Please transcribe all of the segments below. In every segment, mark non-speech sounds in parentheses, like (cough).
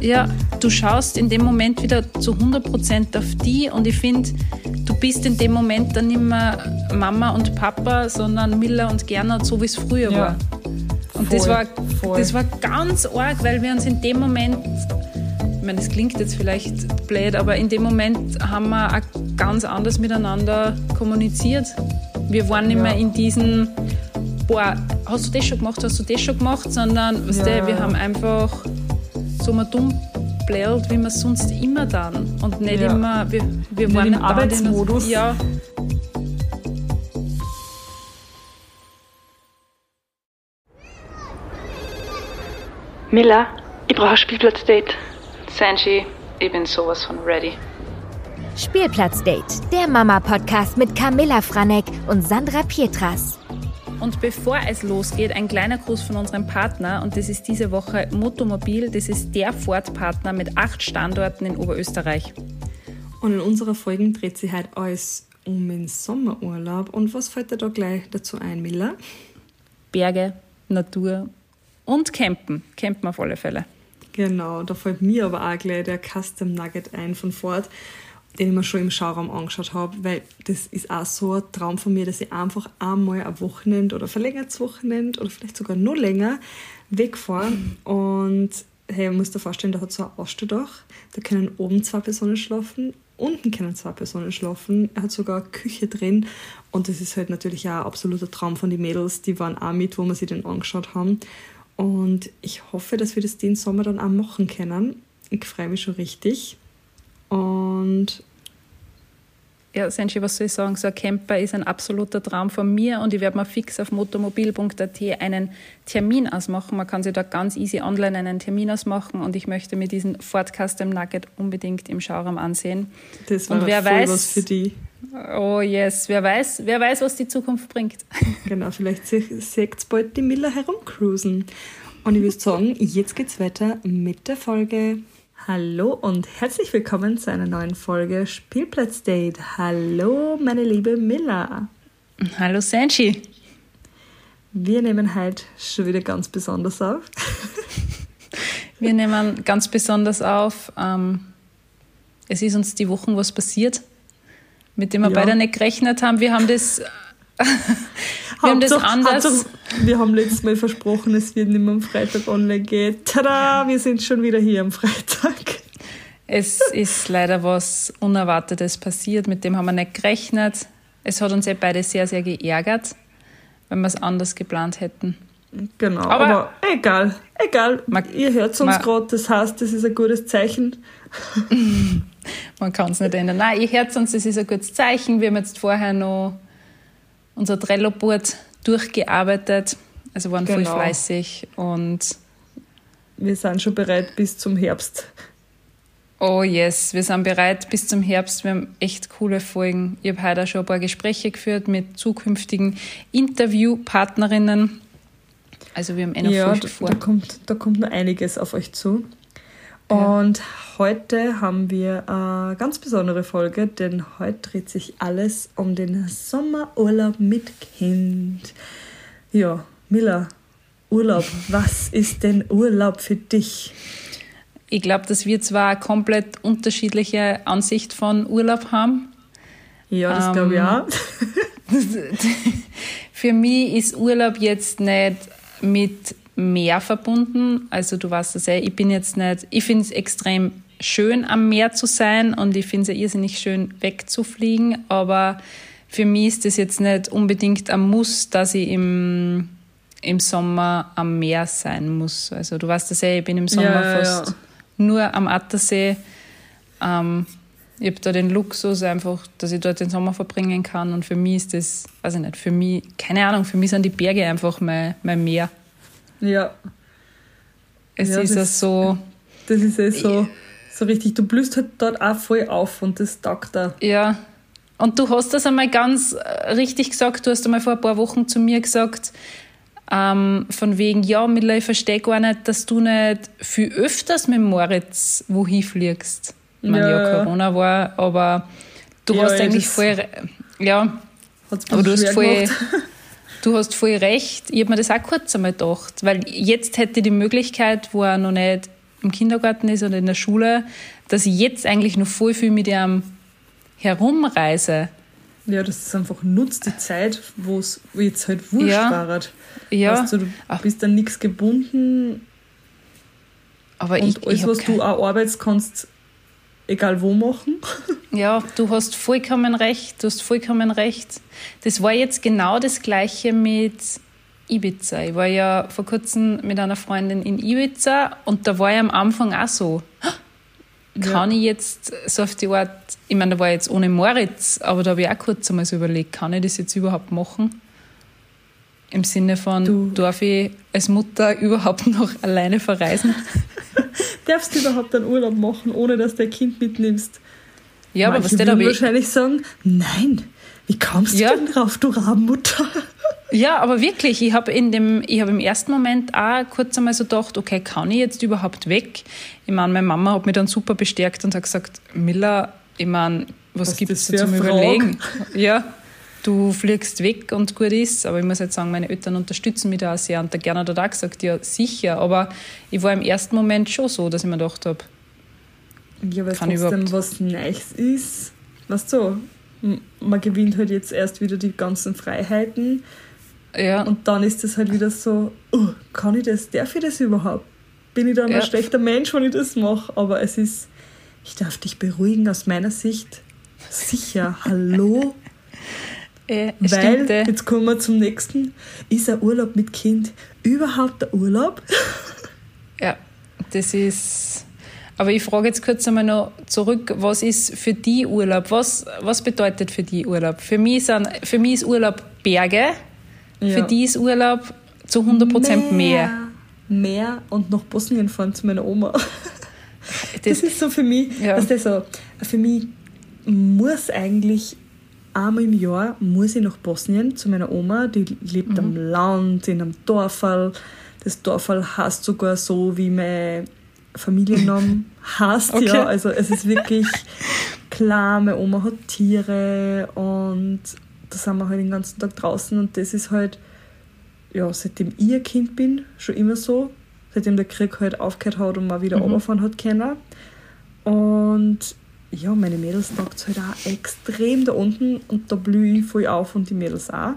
Ja, du schaust in dem Moment wieder zu 100% auf die und ich finde, du bist in dem Moment dann nicht mehr Mama und Papa, sondern Miller und Gernot, so wie es früher ja. war. Und voll, das, war, das war ganz arg, weil wir uns in dem Moment, ich meine, das klingt jetzt vielleicht blöd, aber in dem Moment haben wir auch ganz anders miteinander kommuniziert. Wir waren nicht ja. mehr in diesen, boah, hast du das schon gemacht, hast du das schon gemacht, sondern, weißt ja. du, wir haben einfach so mal dumm blärt, wie wir sonst immer dann. Und nicht ja. immer, wir, wir waren im Arbeitsmodus. Ja. Miller, ich brauche ein Spielplatzdate. Sanji, ich bin sowas von ready. Spielplatzdate, der Mama-Podcast mit Camilla Franek und Sandra Pietras. Und bevor es losgeht, ein kleiner Gruß von unserem Partner und das ist diese Woche Motomobil. Das ist der Ford-Partner mit acht Standorten in Oberösterreich. Und in unserer Folge dreht sich heute alles um den Sommerurlaub. Und was fällt dir da gleich dazu ein, Miller? Berge, Natur und Campen. Campen auf alle Fälle. Genau, da fällt mir aber auch gleich der Custom Nugget ein von Ford den ich mir schon im Schauraum angeschaut habe, weil das ist auch so ein Traum von mir, dass ich einfach einmal ein Wochenende oder verlängertes Wochenende oder vielleicht sogar noch länger wegfahre und hey, man muss dir vorstellen, da hat so ein Ausstelldach, da können oben zwei Personen schlafen, unten können zwei Personen schlafen, er hat sogar eine Küche drin und das ist halt natürlich auch ein absoluter Traum von den Mädels, die waren auch mit, wo wir sie den angeschaut haben und ich hoffe, dass wir das den Sommer dann auch machen können. Ich freue mich schon richtig. Und ja, Senshi, was soll ich sagen? So ein Camper ist ein absoluter Traum von mir und ich werde mal fix auf motomobil.at einen Termin ausmachen. Man kann sich da ganz easy online einen Termin ausmachen und ich möchte mir diesen Ford Custom Nugget unbedingt im Schauraum ansehen. Das war und wer weiß, was für die. Oh yes, wer weiß, wer weiß, was die Zukunft bringt. (laughs) Genau, vielleicht seht bald die Miller herumcruisen. Und ich würde sagen, jetzt geht's weiter mit der Folge. Hallo und herzlich willkommen zu einer neuen Folge Spielplatzdate. Hallo, meine liebe Milla. Hallo, Sanchi. Wir nehmen heute schon wieder ganz besonders auf. (laughs) Wir nehmen ganz besonders auf. Ähm, es ist uns die Wochen was passiert, mit dem wir ja. beide nicht gerechnet haben. Wir haben das (laughs) wir haben das anders. wir haben letztes Mal versprochen, es wird nicht mehr am Freitag online gehen. Tada, wir sind schon wieder hier am Freitag. Es ist leider was Unerwartetes passiert, mit dem haben wir nicht gerechnet. Es hat uns ja beide sehr, sehr geärgert, wenn wir es anders geplant hätten. Genau, aber, aber egal, egal. Man, Ihr hört uns gerade, das heißt, das ist ein gutes Zeichen. (laughs) man kann es nicht ändern. Nein, ihr hört uns, das ist ein gutes Zeichen. Wir haben jetzt vorher noch unser Trello-Board durchgearbeitet, also waren genau. voll fleißig und wir sind schon bereit bis zum Herbst. Oh yes, wir sind bereit bis zum Herbst. Wir haben echt coole Folgen. Ich habe heute schon ein paar Gespräche geführt mit zukünftigen Interviewpartnerinnen. Also wir haben eh noch ja, viel vor. Da kommt, da kommt noch einiges auf euch zu. Und ja. heute haben wir eine ganz besondere Folge, denn heute dreht sich alles um den Sommerurlaub mit Kind. Ja, Miller, Urlaub, was ist denn Urlaub für dich? Ich glaube, dass wir zwar eine komplett unterschiedliche Ansicht von Urlaub haben. Ja, das ähm, glaube ich auch. (laughs) für mich ist Urlaub jetzt nicht mit Meer verbunden. Also du weißt das ja, ich bin jetzt nicht, ich finde es extrem schön am Meer zu sein und ich finde es ja irrsinnig schön wegzufliegen, aber für mich ist das jetzt nicht unbedingt ein Muss, dass ich im, im Sommer am Meer sein muss. Also du weißt das ja, ich bin im Sommer ja, fast ja. Nur am Attersee. Ähm, ich habe da den Luxus einfach, dass ich dort den Sommer verbringen kann und für mich ist das, weiß ich nicht, für mich, keine Ahnung, für mich sind die Berge einfach mein, mein Meer. Ja. Es ja, ist ja so. Das ist ja so, so richtig. Du blühst halt dort auch voll auf und das taugt da. Ja. Und du hast das einmal ganz äh, richtig gesagt. Du hast einmal vor ein paar Wochen zu mir gesagt, ähm, von wegen, ja, Miller, ich verstehe gar nicht, dass du nicht viel öfters mit Moritz wohin fliegst. Ich meine, ja, ja, Corona war, aber du ja, hast eigentlich voll. Ja, aber du hast voll. (laughs) Du hast voll recht. Ich habe mir das auch kurz einmal gedacht, weil jetzt hätte ich die Möglichkeit, wo er noch nicht im Kindergarten ist oder in der Schule, dass ich jetzt eigentlich noch voll viel mit ihm herumreise. Ja, das ist einfach nutzt die Zeit, wo es jetzt halt wurscht Ja. war. Ja, Weißt du, du Ach. bist dann nichts gebunden aber und ich, alles, ich was du auch arbeitest, kannst egal wo machen. (laughs) Ja, du hast vollkommen recht, du hast vollkommen recht. Das war jetzt genau das Gleiche mit Ibiza. Ich war ja vor kurzem mit einer Freundin in Ibiza und da war ich am Anfang auch so. Kann ich jetzt so auf die Art, ich meine, da war ich jetzt ohne Moritz, aber da habe ich auch kurz einmal so überlegt, kann ich das jetzt überhaupt machen? Im Sinne von, Du- darf ich als Mutter (laughs) überhaupt noch alleine verreisen? (laughs) Darfst du überhaupt einen Urlaub machen, ohne dass du dein Kind mitnimmst? Ja, aber Manche was der da wahrscheinlich sagen, nein, wie kommst Ja. du denn drauf, du Rabenmutter? Ja, aber wirklich, ich habe in dem, ich habe im ersten Moment auch kurz einmal so gedacht, okay, kann ich jetzt überhaupt weg? Ich meine, meine Mama hat mich dann super bestärkt und hat gesagt, Miller, ich meine, was, Was gibt es da zum Frage? Überlegen? Ja, du fliegst weg und gut ist, aber ich muss jetzt sagen, meine Eltern unterstützen mich da auch sehr und der Gerner hat auch gesagt, ja, sicher, aber ich war im ersten Moment schon so, dass ich mir gedacht habe, Ja, weil Kann ich trotzdem überhaupt- was Neues ist. Weißt du, man gewinnt halt jetzt erst wieder die ganzen Freiheiten ja, und dann ist es halt wieder so, oh, kann ich das, darf ich das überhaupt? Bin ich dann Ja. ein schlechter Mensch, wenn ich das mache? Aber es ist, ich darf dich beruhigen aus meiner Sicht. Sicher, hallo? (laughs) es Weil, stimmt, äh. jetzt kommen wir zum nächsten, ist ein Urlaub mit Kind überhaupt der Urlaub? (laughs) Ja, das ist. Aber ich frage jetzt kurz einmal noch zurück, was ist für die Urlaub? Was, was bedeutet für die Urlaub? Für mich, sind, für mich ist Urlaub Berge, für Ja. die ist Urlaub zu 100% mehr. Mehr und nach Bosnien fahren zu meiner Oma. Das, Das, ist so für mich, Ja. dass das so, für mich muss eigentlich einmal im Jahr muss ich nach Bosnien zu meiner Oma, die lebt Mhm. am Land, in einem Dorfal. Das Dorfal heißt sogar so, wie mein Familiennamen (laughs) heißt. Okay. Ja, also es ist wirklich (laughs) klar, meine Oma hat Tiere und da sind wir halt den ganzen Tag draußen und das ist halt, ja, seitdem ich ein Kind bin, schon immer so. Seitdem der Krieg halt aufgehört hat und man wieder Mhm. runterfahren hat können. Und ja, meine Mädels taugt halt auch extrem da unten und da blühe ich voll auf und die Mädels auch.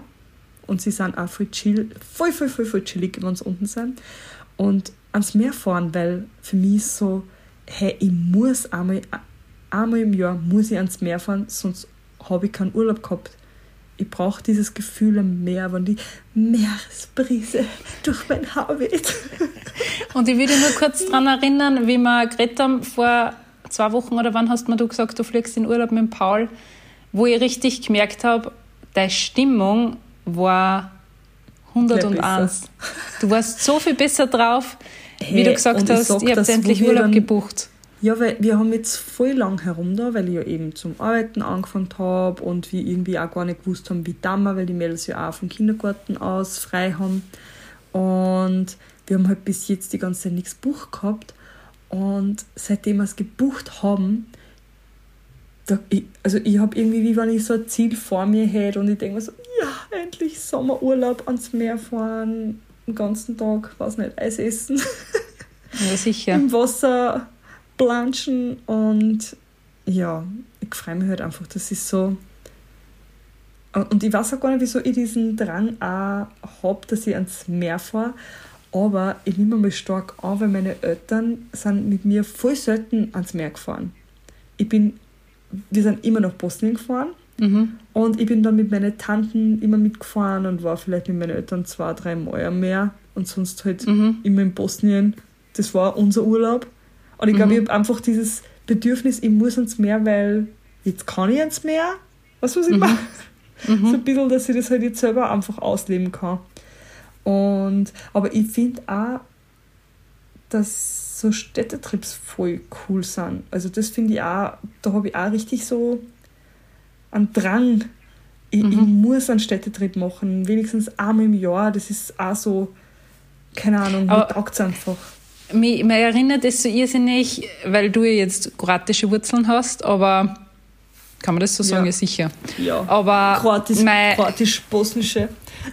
Und sie sind auch voll chill, voll, voll, voll, voll chillig, wenn sie unten sind. Und ans Meer fahren, weil für mich ist so, hey, ich muss einmal, einmal im Jahr muss ich ans Meer fahren, sonst habe ich keinen Urlaub gehabt. Ich brauche dieses Gefühl am Meer, wenn die Meeresbrise durch mein Haar weht. (laughs) und ich würde nur kurz daran erinnern, wie wir geredet haben vor zwei Wochen oder wann hast mir du gesagt, du fliegst in Urlaub mit Paul, wo ich richtig gemerkt habe, deine Stimmung war 101. Du warst so viel besser drauf, wie Hey, du gesagt ich hast, habt das, wo endlich Urlaub gebucht. Ja, weil wir haben jetzt voll lang herum da, weil ich ja eben zum Arbeiten angefangen habe und wir irgendwie auch gar nicht gewusst haben, wie damals, weil die Mädels ja auch vom Kindergarten aus frei haben. Und wir haben halt bis jetzt die ganze Zeit nichts gebucht gehabt. Und seitdem wir es gebucht haben, da, ich, also ich habe irgendwie, wie wenn ich so ein Ziel vor mir hätte und ich denke mir so, ja, endlich Sommerurlaub ans Meer fahren, den ganzen Tag, weiß nicht, Eis essen Ja, sicher. (laughs) im Wasser planschen und ja, ich freue mich halt einfach, das ist so. Und ich weiß auch gar nicht, wieso ich diesen Drang auch habe, dass ich ans Meer fahre. Aber ich nehme mal stark an, weil meine Eltern sind mit mir voll selten ans Meer gefahren. Ich bin, wir sind immer nach Bosnien gefahren Mhm. und ich bin dann mit meinen Tanten immer mitgefahren und war vielleicht mit meinen Eltern zwei, drei Mal am Meer und sonst halt Mhm. immer in Bosnien. Das war unser Urlaub. Und ich glaube, Mhm. ich habe einfach dieses Bedürfnis, ich muss ans Meer, weil jetzt kann ich ans Meer. Weißt du, was ich meine? So ein bisschen, dass ich das halt jetzt selber einfach ausleben kann. Und, aber ich finde auch, dass so Städtetrips voll cool sind. Also das finde ich auch, da habe ich auch richtig so einen Drang. Ich, ich muss einen Städtetrip machen, wenigstens einmal im Jahr. Das ist auch so, keine Ahnung, mir taugt es einfach. Mich, mich erinnert das so irrsinnig, weil du ja jetzt kroatische Wurzeln hast, aber kann man das so sagen? Ja. Ja, sicher. Ja. Aber Kroatisch, mein, kroatisch-bosnische.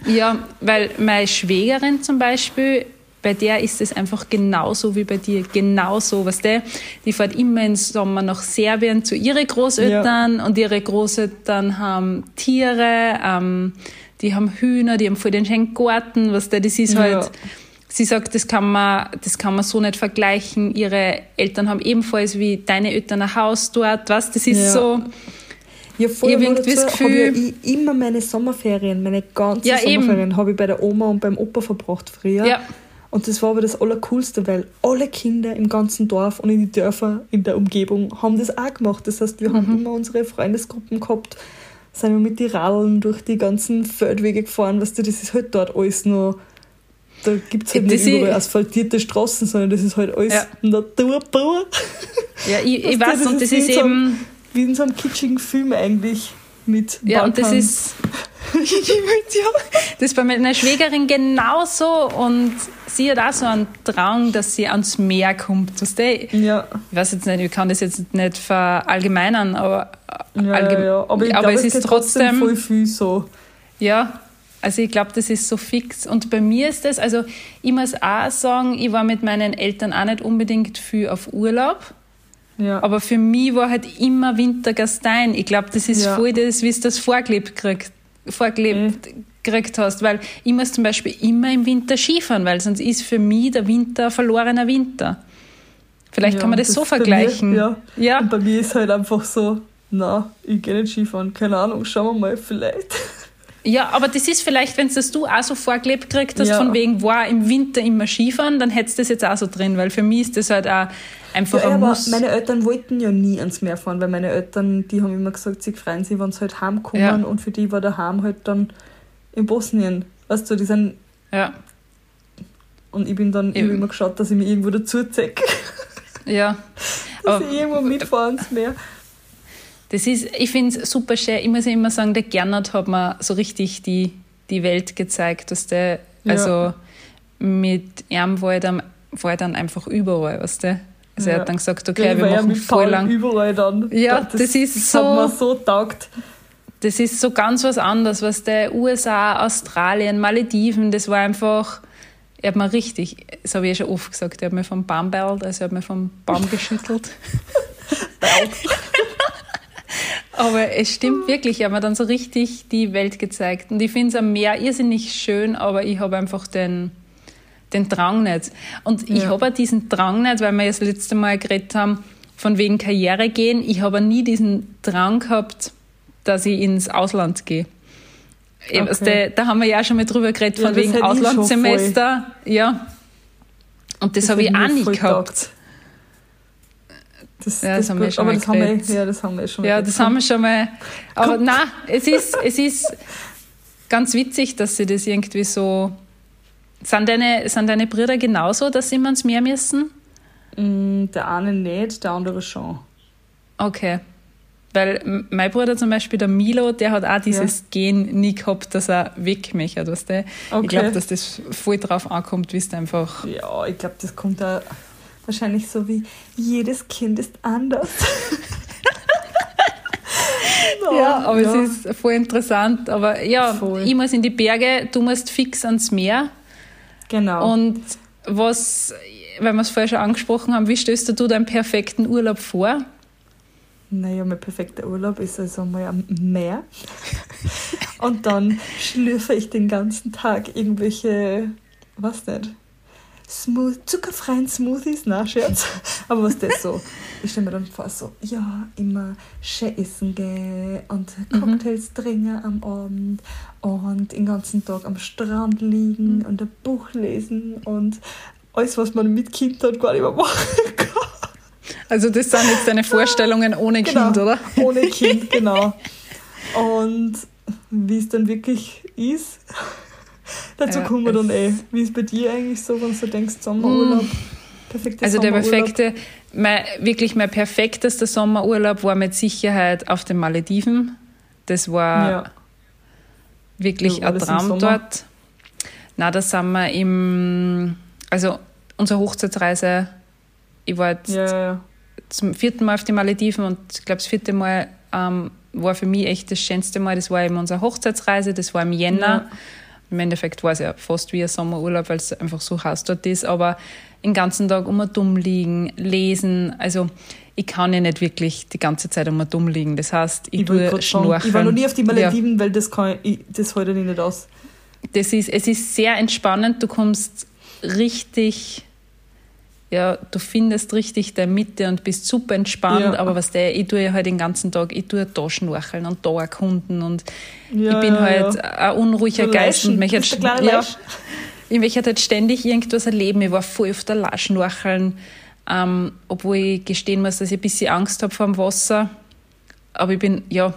ja, weil meine Schwägerin zum Beispiel bei der ist es einfach genauso wie bei dir, genauso, was der, die fährt immer im Sommer nach Serbien zu ihren Großeltern ja. und ihre Großeltern haben Tiere, ähm, die haben Hühner, die haben voll den schönen Garten, was der, das ist halt, ja. Sie sagt, das kann man, das kann man so nicht vergleichen. Ihre Eltern haben ebenfalls wie deine Eltern ein Haus dort, was, das ist ja. so, ja, voll. Ich habe ja immer meine Sommerferien, meine ganzen ja, Sommerferien habe ich bei der Oma und beim Opa verbracht früher. Ja. Und das war aber das Allercoolste, weil alle Kinder im ganzen Dorf und in den Dörfern in der Umgebung haben das auch gemacht. Das heißt, wir mhm. haben immer unsere Freundesgruppen gehabt, sind wir mit den Radeln durch die ganzen Feldwege gefahren. Weißt du, das ist halt dort alles noch. Da gibt es halt das nicht überall asphaltierte Straßen, sondern das ist halt alles ja. Natur pur. Ja, ich, ich weiß, und das ist, ist eben. So, wie in so einem kitschigen Film eigentlich mit Ja, und das ist. das ist bei meiner Schwägerin genauso und sie hat auch so einen Drang, dass sie ans Meer kommt. Weißt du? Ja. Ich weiß jetzt nicht, ich kann das jetzt nicht verallgemeinern, aber, ja, allgemein, ja, aber, ich aber glaub, es ist trotzdem voll viel so. Ja, also ich glaube, das ist so fix. Und bei mir ist das, also ich muss auch sagen, ich war mit meinen Eltern auch nicht unbedingt viel auf Urlaub. Ja. Aber für mich war halt immer Wintergastein. Ich glaube, das ist ja. voll das, wie du das vorgelebt kriegst vorgelebt mhm. gekriegt hast, weil ich muss zum Beispiel immer im Winter Skifahren, weil sonst ist für mich der Winter ein verlorener Winter. Vielleicht ja, kann man das, das so vergleichen. Mir, ja. ja. Und bei mir ist halt einfach so, na, ich gehe nicht Skifahren, keine Ahnung, schauen wir mal, vielleicht. Ja, aber das ist vielleicht, wenn das du auch so vorgelebt gekriegt hast, ja. von wegen, war im Winter immer Skifahren, dann hättest du das jetzt auch so drin, weil für mich ist das halt auch einfach ja, ein Muss. meine Eltern wollten ja nie ans Meer fahren, weil meine Eltern, die haben immer gesagt, sie freuen sich, wenn sie halt heimkommen ja. und für die war der Heim halt dann in Bosnien. Weißt du, die sind... Ja. Und ich bin dann Eben. immer geschaut, dass ich mich irgendwo dazu zecke. Ja. (laughs) dass aber, ich irgendwo mitfahre ans Meer. Das ist, ich finde es super schön. Ich muss ja immer sagen, der Gernot hat mir so richtig die, die Welt gezeigt, dass der, ja. also mit ihm war ich, dann, war ich dann einfach überall, weißt du? Also ja. er hat dann gesagt, okay, ja, wir machen voll lang. überall dann. Ja, das, das ist das so. Hat mir so taugt. Das ist so ganz was anderes, was der USA, Australien, Malediven, das war einfach. Er hat mir richtig, das habe ich ja schon oft gesagt, er hat mir vom Baum beilt, also er hat mir vom Baum (laughs) geschüttelt. Aber es stimmt wirklich, er hat mir dann so richtig die Welt gezeigt. Und ich finde es am Meer irrsinnig schön, aber ich habe einfach den, den Drang nicht. Und ja. ich habe auch diesen Drang nicht, weil wir das letzte Mal geredet haben, von wegen Karriere gehen. Ich habe nie diesen Drang gehabt, dass ich ins Ausland gehe. Okay. Also da, da, haben wir ja schon mal drüber geredet, von ja, wegen Auslandssemester. Ja. Und das, das habe ich auch nicht gehabt. Das, ja, das, das haben wir schon mal das haben wir, Ja, das haben wir schon mal. Ja, das haben wir schon mal. Aber nein, es ist, es ist ganz witzig, dass sie das irgendwie so sind deine, sind deine Brüder genauso, dass sie immer ins Meer müssen? Mm, der eine nicht, der andere schon. Okay. Weil mein Bruder zum Beispiel, der Milo, der hat auch dieses ja. Gen nie gehabt, dass er wegmechert, weißt du? Okay. Ich glaube, dass das voll drauf ankommt, wie es einfach. Ja, ich glaube, das kommt da wahrscheinlich so wie jedes Kind ist anders. (laughs) no, ja, aber ja. es ist voll interessant. Aber ja, voll. ich muss in die Berge, du musst fix ans Meer. Genau. Und was, weil wir es vorher schon angesprochen haben, wie stellst du deinen perfekten Urlaub vor? Naja, mein perfekter Urlaub ist also mal am Meer. (laughs) Und dann schlürfe ich den ganzen Tag irgendwelche, was nicht, Smooth, zuckerfreien Smoothies, na Scherz. (laughs) Aber was das so? Ich stelle mir dann vor, so, ja, immer schön essen gehen und mhm. Cocktails mhm. trinken am Abend und den ganzen Tag am Strand liegen mhm. und ein Buch lesen und alles, was man mit Kind hat, gar nicht mehr machen kann. Also das sind jetzt deine Vorstellungen ohne genau, Kind, oder? Ohne Kind, (laughs) genau. Und wie es dann wirklich ist, Dazu ja, kommen wir dann eh. Wie ist es bei dir eigentlich so, wenn du denkst, Sommerurlaub? Mm. Perfekte also der perfekte, mein, wirklich mein perfektester Sommerurlaub war mit Sicherheit auf den Malediven. Das war ja. wirklich ja, ein Traum dort. Na, da sind wir im, also unsere Hochzeitsreise, ich war jetzt ja, zum vierten Mal auf die Malediven und ich glaube, das vierte Mal ähm, war für mich echt das schönste Mal. Das war eben unsere Hochzeitsreise, das war im Jänner. Im Endeffekt war es ja fast wie ein Sommerurlaub, weil es einfach so heiß dort ist, aber den ganzen Tag immer dumm liegen, lesen, also ich kann ja nicht wirklich die ganze Zeit immer dumm liegen. Das heißt, ich, ich tue schnorcheln. Ich war noch nie auf die Malediven, ja. weil das, kann ich, das halte ich nicht aus. Das ist, es ist sehr entspannend, du kommst richtig ja, du findest richtig der Mitte und bist super entspannt, ja. aber was der, ich tue ja halt den ganzen Tag, ich tue da schnorcheln und da erkunden und ja, ich bin halt ja. ein unruhiger du Geist und mich halt, ja, ich möchte halt ständig irgendwas erleben. Ich war voll auf der Laschnorcheln, ähm, obwohl ich gestehen muss, dass ich ein bisschen Angst habe vor dem Wasser. Aber ich bin, ja,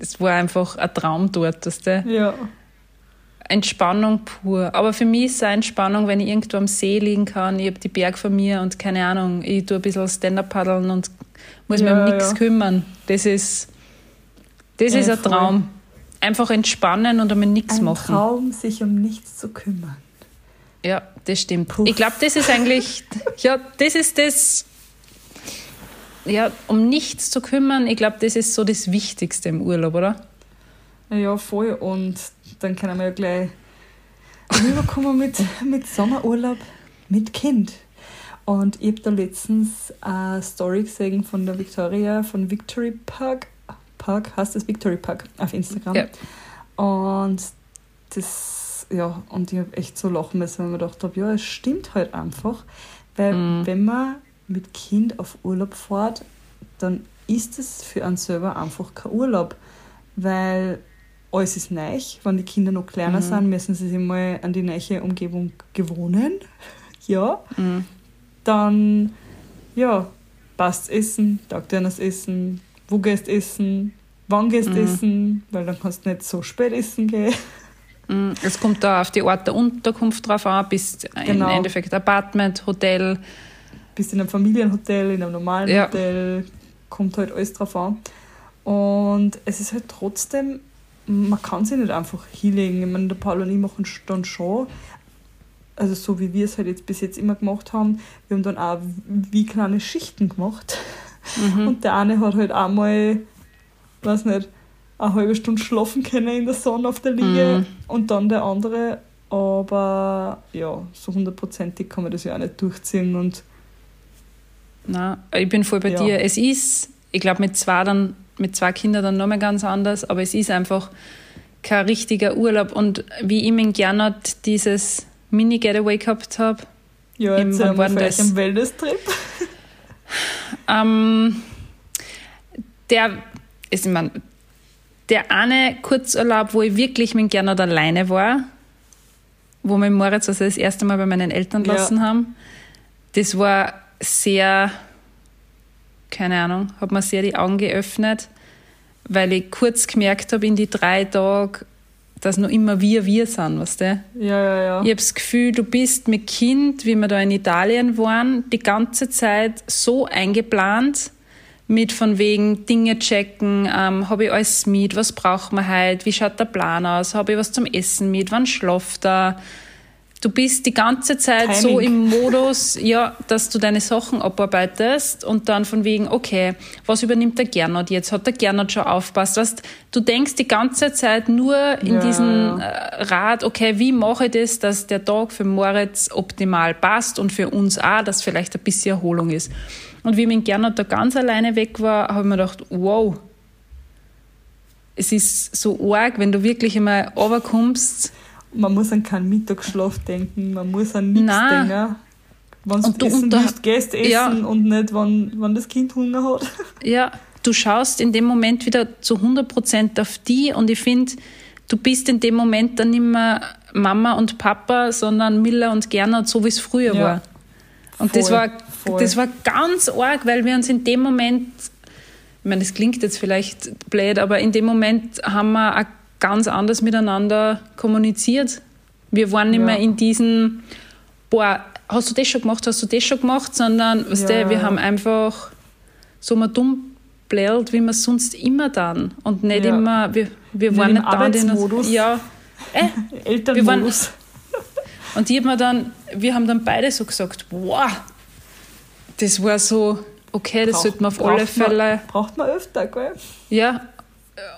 es war einfach ein Traum dort, dass der. Ja. Entspannung pur. Aber für mich ist es eine Entspannung, wenn ich irgendwo am See liegen kann, ich habe die Berg vor mir und keine Ahnung, ich tue ein bisschen Stand-up paddeln und muss ja, mich um nichts ja. kümmern. Das ist, das ja, ist ein voll. Traum. Einfach entspannen und um nichts ein machen. Ein Traum, sich um nichts zu kümmern. Ja, das stimmt. Puff. Ich glaube, das ist eigentlich, (laughs) ja, das ist das, ja, um nichts zu kümmern, ich glaube, das ist so das Wichtigste im Urlaub, oder? Ja, voll. Und dann können wir ja gleich rüberkommen mit, mit Sommerurlaub mit Kind. Und ich habe da letztens eine Story gesehen von der Victoria von Victory Park. Park heißt das Victory Park auf Instagram. Ja. Und das, ja, und ich habe echt so lachen müssen, weil ich mir gedacht habe, ja, es stimmt halt einfach. Weil mhm. wenn man mit Kind auf Urlaub fährt, dann ist es für einen selber einfach kein Urlaub. Weil alles ist neu. Wenn die Kinder noch kleiner mhm. sind, müssen sie sich mal an die neue Umgebung gewohnen. (laughs) ja. Mhm. Dann, ja, passt Essen, taugt dir das Essen, wo gehst essen, wann gehst mhm. essen, weil dann kannst du nicht so spät essen gehen. (laughs) Mhm. Es kommt da auf die Art der Unterkunft drauf an, bist genau. im Endeffekt Apartment, Hotel. Bist in einem Familienhotel, in einem normalen ja. Hotel, kommt halt alles drauf an. Und es ist halt trotzdem man kann sich nicht einfach hinlegen. Ich meine, der Paul und ich machen dann schon, also so wie wir es halt jetzt bis jetzt immer gemacht haben. Wir haben dann auch wie kleine Schichten gemacht. Mhm. Und der eine hat halt einmal, weiß nicht, eine halbe Stunde schlafen können in der Sonne auf der Liege mhm. und dann der andere. Aber ja, so hundertprozentig kann man das ja auch nicht durchziehen. Und Na, ich bin voll bei ja. dir. Es ist, ich glaube, mit zwei dann mit zwei Kindern dann nochmal ganz anders, aber es ist einfach kein richtiger Urlaub. Und wie ich in Gernot dieses Mini-Getaway gehabt habe, ja, im, wann das? im Wellness-Trip. (laughs) ähm, der, ist, ich mein, der eine Kurzurlaub, wo ich wirklich mit Gernot alleine war, wo wir Moritz also das erste Mal bei meinen Eltern lassen ja. haben, das war sehr keine Ahnung, hat mir sehr die Augen geöffnet, weil ich kurz gemerkt habe in die drei Tage, dass noch immer wir wir sind, weißt du? Ja, ja, ja. Ich habe das Gefühl, du bist mit Kind, wie wir da in Italien waren, die ganze Zeit so eingeplant, mit von wegen Dinge checken, ähm, habe ich alles mit, was braucht man heute, wie schaut der Plan aus, habe ich was zum Essen mit, wann schlaft er, du bist die ganze Zeit Timing. so im Modus, ja, dass du deine Sachen abarbeitest und dann von wegen, okay, was übernimmt der Gernot jetzt? Hat der Gernot schon aufpasst? Weißt, du denkst die ganze Zeit nur in ja, diesen. Äh, Rat, okay, wie mache ich das, dass der Tag für Moritz optimal passt und für uns auch, dass vielleicht ein bisschen Erholung ist. Und wie mein Gernot da ganz alleine weg war, habe ich mir gedacht, wow, es ist so arg, wenn du wirklich einmal runterkommst man muss an keinen Mittagsschlaf denken, man muss an nichts Nein. denken. Wenn du essen willst, gehst essen ja. und nicht, wenn, wenn das Kind Hunger hat. (laughs) Ja, du schaust in dem Moment wieder zu 100% auf die und ich finde, du bist in dem Moment dann nicht mehr Mama und Papa, sondern Miller und Gernot, so wie es früher ja. war. Und voll, das, war, das war ganz arg, weil wir uns in dem Moment, ich meine, das klingt jetzt vielleicht blöd, aber in dem Moment haben wir eine ganz anders miteinander kommuniziert. Wir waren nicht ja. mehr in diesen, boah, hast du das schon gemacht, hast du das schon gemacht, sondern, weißt ja. du, wir haben einfach so mal dumm blärt, wie wir sonst immer dann. Und nicht ja. immer, wir, wir waren nicht da in Ja, (laughs) äh, Elternmodus. (laughs) und ich hab mir dann, wir haben dann beide so gesagt, wow, das war so, okay, das sollte man auf alle Fälle. Man, braucht man öfter, gell? Ja,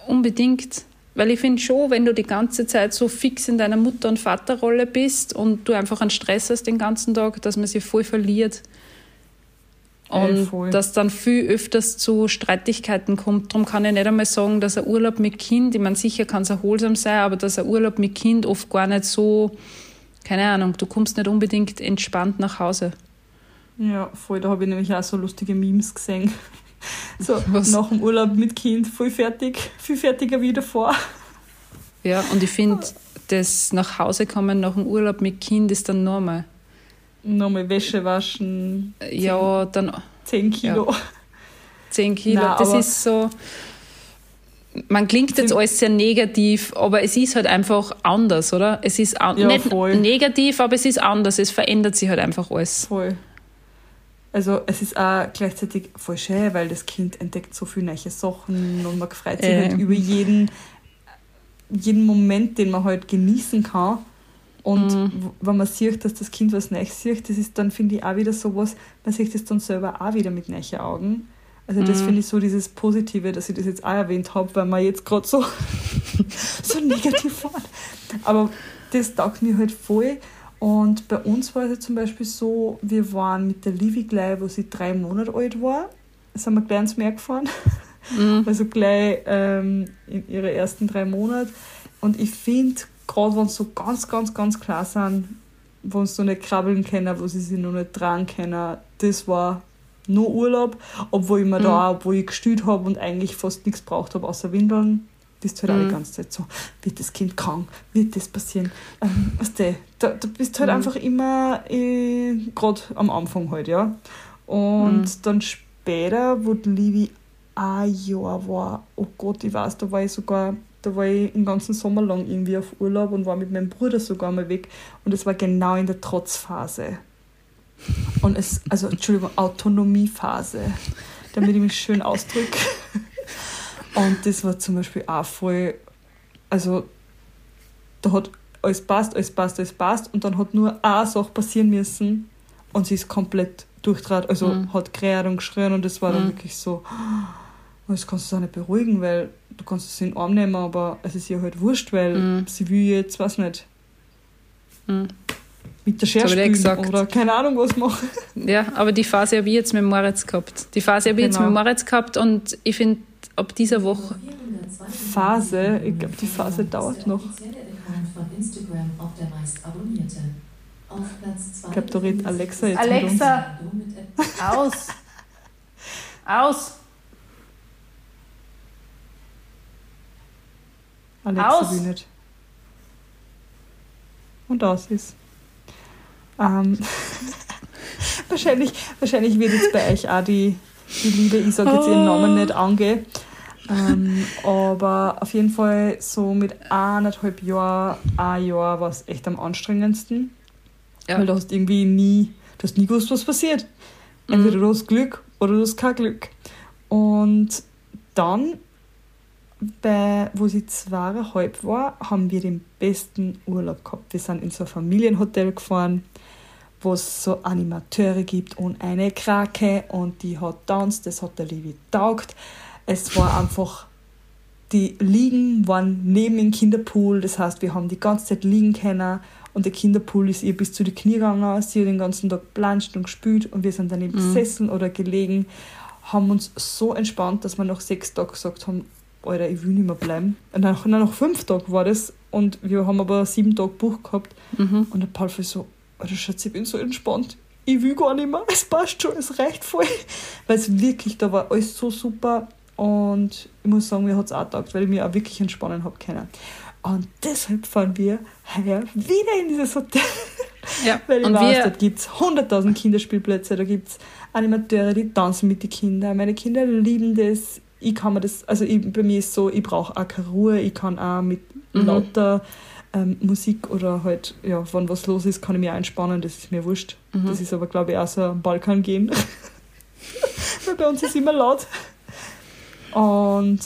unbedingt. Weil ich finde schon, wenn du die ganze Zeit so fix in deiner Mutter- und Vaterrolle bist und du einfach einen Stress hast den ganzen Tag, dass man sich voll verliert. Und Ey, voll. dass dann viel öfters zu Streitigkeiten kommt. Darum kann ich nicht einmal sagen, dass ein Urlaub mit Kind, ich meine, sicher kann es erholsam sein, aber dass ein Urlaub mit Kind oft gar nicht so, keine Ahnung, du kommst nicht unbedingt entspannt nach Hause. Ja, voll. Da habe ich nämlich auch so lustige Memes gesehen. (laughs) So, Was? nach dem Urlaub mit Kind, voll fertig, viel fertiger wie davor. Ja, und ich finde, das nach Hause kommen nach dem Urlaub mit Kind ist dann normal. Nochmal Wäsche waschen, Ja, dann 10 Kilo. 10 Kilo. Nein, das ist so. Man klingt jetzt alles sehr negativ, aber es ist halt einfach anders, oder? Es ist an Ja, nicht voll. negativ, aber es ist anders. Es verändert sich halt einfach alles. Voll. Also es ist auch gleichzeitig voll schön, weil das Kind entdeckt so viele neue Sachen und man freut sich Äh. halt über jeden, jeden Moment, den man halt genießen kann. Und w- wenn man sieht, dass das Kind was Neues sieht, das ist dann, finde ich, auch wieder sowas, man sieht das dann selber auch wieder mit neuen Augen. Also das Mhm. finde ich so dieses Positive, dass ich das jetzt auch erwähnt habe, weil man jetzt gerade so, (laughs) so negativ war. Aber das taugt mir halt voll. Und bei uns war es jetzt zum Beispiel so, wir waren mit der Livi gleich, wo sie drei Monate alt war, sind wir gleich ins Meer gefahren. Mhm. Also gleich ähm, in ihre ersten drei Monate. Und ich finde, gerade wenn sie so ganz, ganz, ganz klar sind, wo sie noch nicht krabbeln können, wo sie sich noch nicht tragen können, das war nur Urlaub, obwohl ich mir da auch, obwohl ich gestillt habe und eigentlich fast nichts braucht habe, außer Windeln, bist du halt auch Mhm. die ganze Zeit so, wird das Kind krank, wird das passieren, ähm, weißt du, da, da bist halt Mhm. einfach immer, äh, gerade am Anfang halt, ja. Und Mhm. dann später, wo die Livi ein Jahr war, oh Gott, ich weiß, da war ich sogar, da war ich den ganzen Sommer lang irgendwie auf Urlaub und war mit meinem Bruder sogar mal weg und es war genau in der Trotzphase. Und es, also Entschuldigung, Autonomiephase, damit ich mich schön ausdrücke. Und das war zum Beispiel auch voll, also da hat alles passt, alles passt, alles passt und dann hat nur eine Sache passieren müssen und sie ist komplett durchtrat, also Mhm. hat gerät und geschrien und das war dann Mhm. wirklich so, das kannst du auch nicht beruhigen, weil du kannst sie in den Arm nehmen, aber es ist ihr halt wurscht, weil Mhm. sie will jetzt, weiß nicht, Mhm. mit der Schere oder keine Ahnung was machen. Ja, aber die Phase habe ich jetzt mit Moritz gehabt. Die Phase habe ich jetzt Genau. mit Moritz gehabt und ich finde, ab dieser Woche, Phase, ich glaube, die Phase dauert noch. Ich glaube, da redet Alexa jetzt Alexa. aus! Aus! Alexa Aus! will nicht. Und aus ist. Ähm, (laughs) wahrscheinlich, wahrscheinlich wird jetzt bei euch auch die, die Liebe, ich sage jetzt ihren Namen nicht angehen. Ähm, aber auf jeden Fall so mit eineinhalb Jahren, ein Jahr war es echt am anstrengendsten. Ja. Weil du hast irgendwie nie, du hast nie gewusst, was passiert. Entweder Mhm. du hast Glück oder du hast kein Glück. Und dann, bei, wo sie zweieinhalb war, haben wir den besten Urlaub gehabt. Wir sind in so ein Familienhotel gefahren, wo es so Animateure gibt und eine Krake und die hat tanzt, das hat der Levi taugt. Es war einfach, die Liegen waren neben dem Kinderpool, das heißt, wir haben die ganze Zeit liegen können und der Kinderpool ist ihr bis zu die Knie gegangen, sie hat den ganzen Tag planscht und gespült und wir sind daneben gesessen oder gelegen, haben uns so entspannt, dass wir nach sechs Tagen gesagt haben, Alter, ich will nicht mehr bleiben. Und nach, nein, nach fünf Tagen war das und wir haben aber sieben Tage Buch gehabt Mhm. und der Paul so, Alter Schatz, ich bin so entspannt. Ich will gar nicht mehr. Es passt schon, es reicht voll. Weil es wirklich, da war alles so super. Und ich muss sagen, mir hat es auch getaugt, weil ich mich auch wirklich entspannen habe können. Und deshalb fahren wir heuer wieder in dieses Hotel. Ja, (laughs) Weil ich weiß, dort gibt es 100.000 Kinderspielplätze, da gibt es Animateure, die tanzen mit den Kindern. Meine Kinder lieben das. Ich kann mir das, also ich, bei mir ist so, ich brauche auch keine Ruhe, ich kann auch mit Mhm. lauter ähm, Musik oder halt, ja, wenn was los ist, kann ich mich auch entspannen, das ist mir wurscht. Mhm. Das ist aber, glaube ich, auch so am Balkan gehen. (laughs) Weil bei uns ist immer laut. Und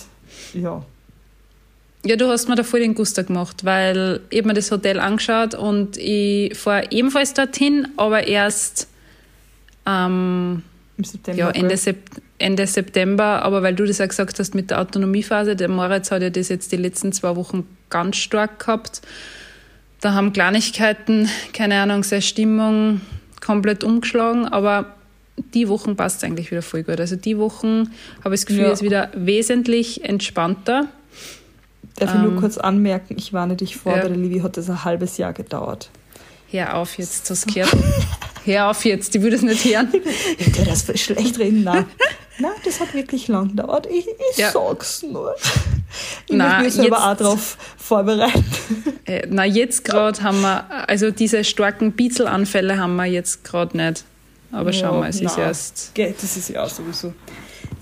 ja, Ja, du hast mir da voll den Guster gemacht, weil ich hab mir das Hotel angeschaut und ich fahre ebenfalls dorthin, aber erst ähm, im September. ja, Ende? Sep Ende September, aber weil du das ja gesagt hast mit der Autonomiephase, der Moritz hat ja das jetzt die letzten zwei Wochen ganz stark gehabt. Da haben Kleinigkeiten, keine Ahnung, seine Stimmung komplett umgeschlagen, aber die Wochen passt es eigentlich wieder voll gut. Also die Wochen habe ich das Gefühl, Ja. ist wieder wesentlich entspannter. Darf ich nur Ähm, kurz anmerken, ich warne dich vor, ja. bei der Livi hat das ein halbes Jahr gedauert. Hör auf jetzt, das gehört. Hör auf jetzt, die würde es nicht (laughs) hören. Ich tu das schlecht reden, nein. (laughs) Nein, das hat wirklich lang gedauert. Ich, ich Ja. sag's nur. Ich Na, muss mich selber jetzt- auch darauf vorbereiten. Äh, na, jetzt gerade haben wir, also diese starken Bitzelanfälle haben wir jetzt gerade nicht. Aber schauen wir, es ist nein. erst. Gell, das ist ja auch sowieso.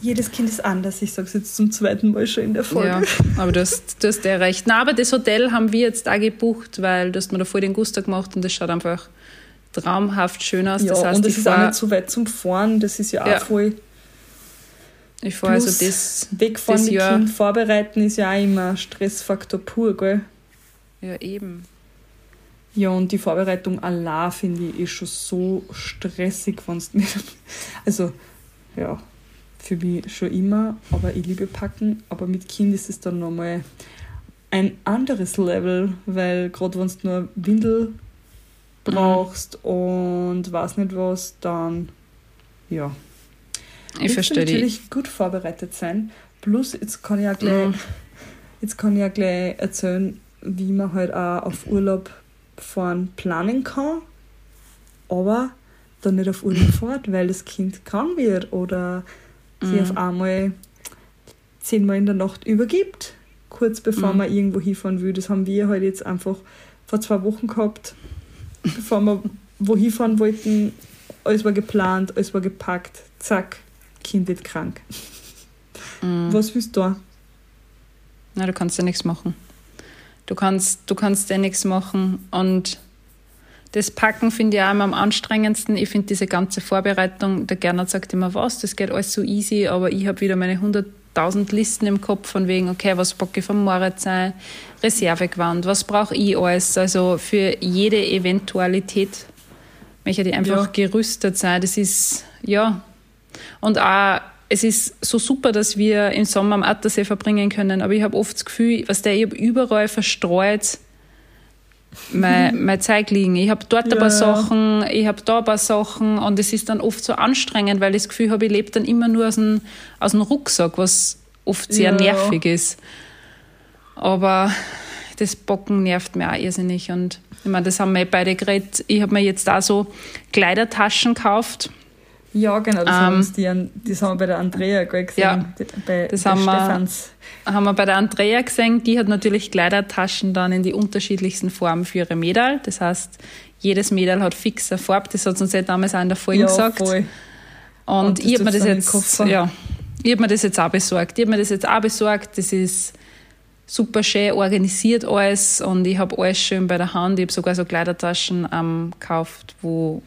Jedes Kind ist anders. Ich sag's jetzt zum zweiten Mal schon in der Folge. Ja, aber du hast, du hast ja recht. Na, aber das Hotel haben wir jetzt auch gebucht, weil du hast mir da voll den Gusto gemacht und das schaut einfach traumhaft schön aus. Ja, das heißt, und es ist auch nicht so weit zum Fahren. Das ist ja auch Ja. voll. Ich fahr also das. Wegfahren das mit Jahr- Kind vorbereiten ist ja auch immer Stressfaktor pur, gell? Ja, eben. Ja, und die Vorbereitung allein finde ich ist schon so stressig, wenn es nicht. (laughs) Also, ja, für mich schon immer, aber ich liebe Packen. Aber mit Kind ist es dann nochmal ein anderes Level, weil gerade wenn du nur Windel brauchst und weiß nicht was, dann ja. Ich verstehe natürlich gut vorbereitet sein. Plus, jetzt kann ich ja gleich, Mhm. jetzt kann ich ja gleich erzählen, wie man halt auch auf Urlaub fahren planen kann, aber dann nicht auf Urlaub (laughs) fährt, weil das Kind krank wird oder sich Mhm. auf einmal zehnmal in der Nacht übergibt, kurz bevor Mhm. man irgendwo hinfahren will. Das haben wir halt jetzt einfach vor zwei Wochen gehabt, bevor wir wohin fahren wollten. Alles war geplant, alles war gepackt, zack, Kind wird krank. Mhm. Was willst du? Na, du kannst ja nichts machen. Du kannst, du kannst ja nichts machen. Und das Packen finde ich auch immer am anstrengendsten. Ich finde diese ganze Vorbereitung, der Gernot sagt immer, was, das geht alles so easy, aber ich habe wieder meine 100.000 Listen im Kopf von wegen, okay, was packe ich vom Moritz ein, Reservegewand, was brauche ich alles? Also für jede Eventualität möchte ich einfach Ja. gerüstet sein. Das ist, ja. Und auch, es ist so super, dass wir im Sommer am Attersee verbringen können, aber ich habe oft das Gefühl, was der, ich habe überall verstreut mein, (laughs) mein Zeug liegen. Ich habe dort ein paar Ja. Sachen, ich habe da ein paar Sachen und es ist dann oft so anstrengend, weil ich das Gefühl habe, ich lebe dann immer nur aus dem, aus dem Rucksack, was oft sehr Ja. nervig ist. Aber das Bocken nervt mir auch irrsinnig und ich meine, das haben wir beide geredet. Ich habe mir jetzt auch so Kleidertaschen gekauft. Ja, genau, das, haben, Ähm, uns die, das haben wir bei der Andrea gesehen. Ja, die, bei das haben wir- Stephans. haben wir bei der Andrea gesehen, die hat natürlich Kleidertaschen dann in die unterschiedlichsten Formen für ihre Mädel. Das heißt, jedes Mädel hat fixe Farbe, das hat uns ja damals auch in der Folge Ja, gesagt. voll. Und, Und ich habe mir das jetzt, ja, ich habe mir das jetzt auch besorgt. Ich habe mir das jetzt auch besorgt. Das ist super schön organisiert alles und ich habe alles schön bei der Hand. Ich habe sogar so Kleidertaschen ähm, gekauft, wo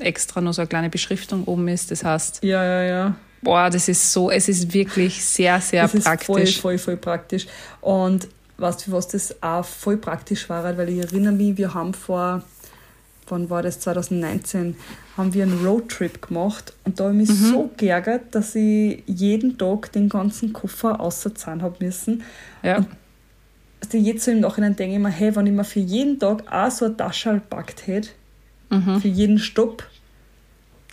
extra noch so eine kleine Beschriftung oben ist. Das heißt, Ja, ja, ja. boah, das ist so, es ist wirklich sehr, sehr das ist voll, praktisch. voll, voll praktisch. Und weißt du, was das auch voll praktisch war? Weil ich erinnere mich, wir haben vor, wann war das, 2019, haben wir einen Roadtrip gemacht und da habe ich mich Mhm. so geärgert, dass ich jeden Tag den ganzen Koffer außerzahlen habe müssen. Ja. Also jetzt so im Nachhinein denke ich mir, hey, wenn ich mir für jeden Tag auch so eine Tasche gepackt hätte, Mhm. für jeden Stopp,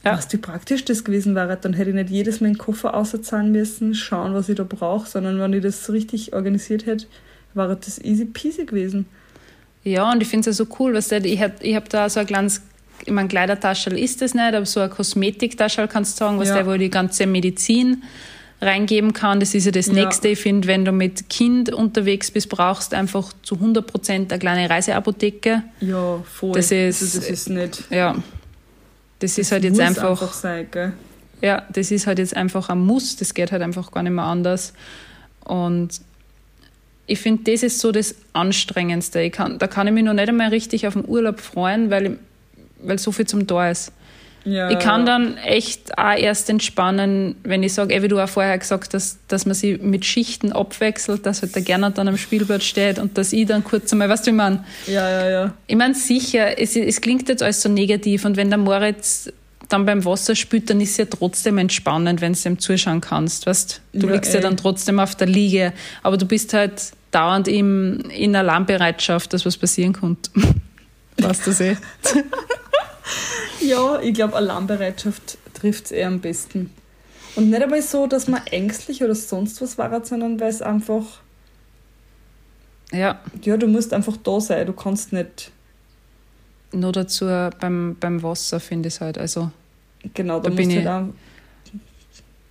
Ja. weißt du, wie praktisch das gewesen wäre, dann hätte ich nicht jedes Mal den Koffer außerzahlen müssen, schauen, was ich da brauche, sondern wenn ich das richtig organisiert hätte, wäre das easy peasy gewesen. Ja, und ich finde es ja so cool, was ich habe ich hab da so ein kleines, ich meine, Kleidertaschel ist das nicht, aber so eine Kosmetiktaschel kannst du sagen, was Ja. der, wo ich die ganze Medizin reingeben kann. Das ist ja das Ja. Nächste. Ich finde, wenn du mit Kind unterwegs bist, brauchst du einfach zu 100 Prozent eine kleine Reiseapotheke. Ja, voll. Das ist- also das ist nicht. Ja. Das, ist das halt jetzt muss einfach, sein, gell? ja, das ist halt jetzt einfach ein Muss. Das geht halt einfach gar nicht mehr anders. Und ich finde, das ist so das Anstrengendste. Kann, da kann ich mich noch nicht einmal richtig auf den Urlaub freuen, weil, weil so viel zum da ist. Ja, Ich kann dann echt auch erst entspannen, wenn ich sage, wie du auch vorher gesagt hast, dass man sie mit Schichten abwechselt, dass halt der Gernot dann am Spielblatt steht und dass ich dann kurz einmal, weißt du, ich meine? Ja, ja, ja. Ich meine, sicher, es, es klingt jetzt alles so negativ und wenn der Moritz dann beim Wasser spült, dann ist es ja trotzdem entspannend, wenn du dem zuschauen kannst. Weißt? Du Ja, liegst ja ey. dann trotzdem auf der Liege, aber du bist halt dauernd im, in Alarmbereitschaft, dass was passieren könnte. (laughs) weißt du das eh? (laughs) Ja, ich glaube, Alarmbereitschaft trifft es eher am besten. Und nicht einmal so, dass man ängstlich oder sonst was war, sondern weil es einfach, Ja, ja, du musst einfach da sein, du kannst nicht, nur dazu beim, beim Wasser finde ich es halt. Also genau, da, Da bin ich- halt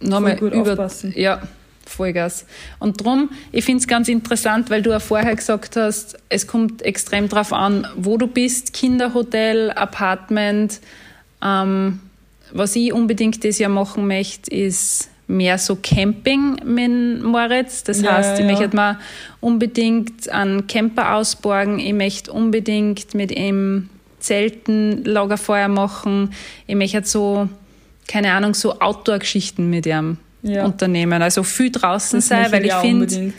nochmal gut über. aufpassen. Ja, Vollgas. Und darum, ich finde es ganz interessant, weil du ja vorher gesagt hast, es kommt extrem drauf an, wo du bist, Kinderhotel, Apartment. Ähm, was ich unbedingt das Jahr machen möchte, ist mehr so Camping mit Moritz. Das Ja, heißt, ich ja, möchte mal unbedingt einen Camper ausborgen. Ich möchte unbedingt mit ihm Zelten, Lagerfeuer machen. Ich möchte so, keine Ahnung, so Outdoor-Geschichten mit ihm Ja. unternehmen. Also viel draußen Das sein, weil ich auch finde.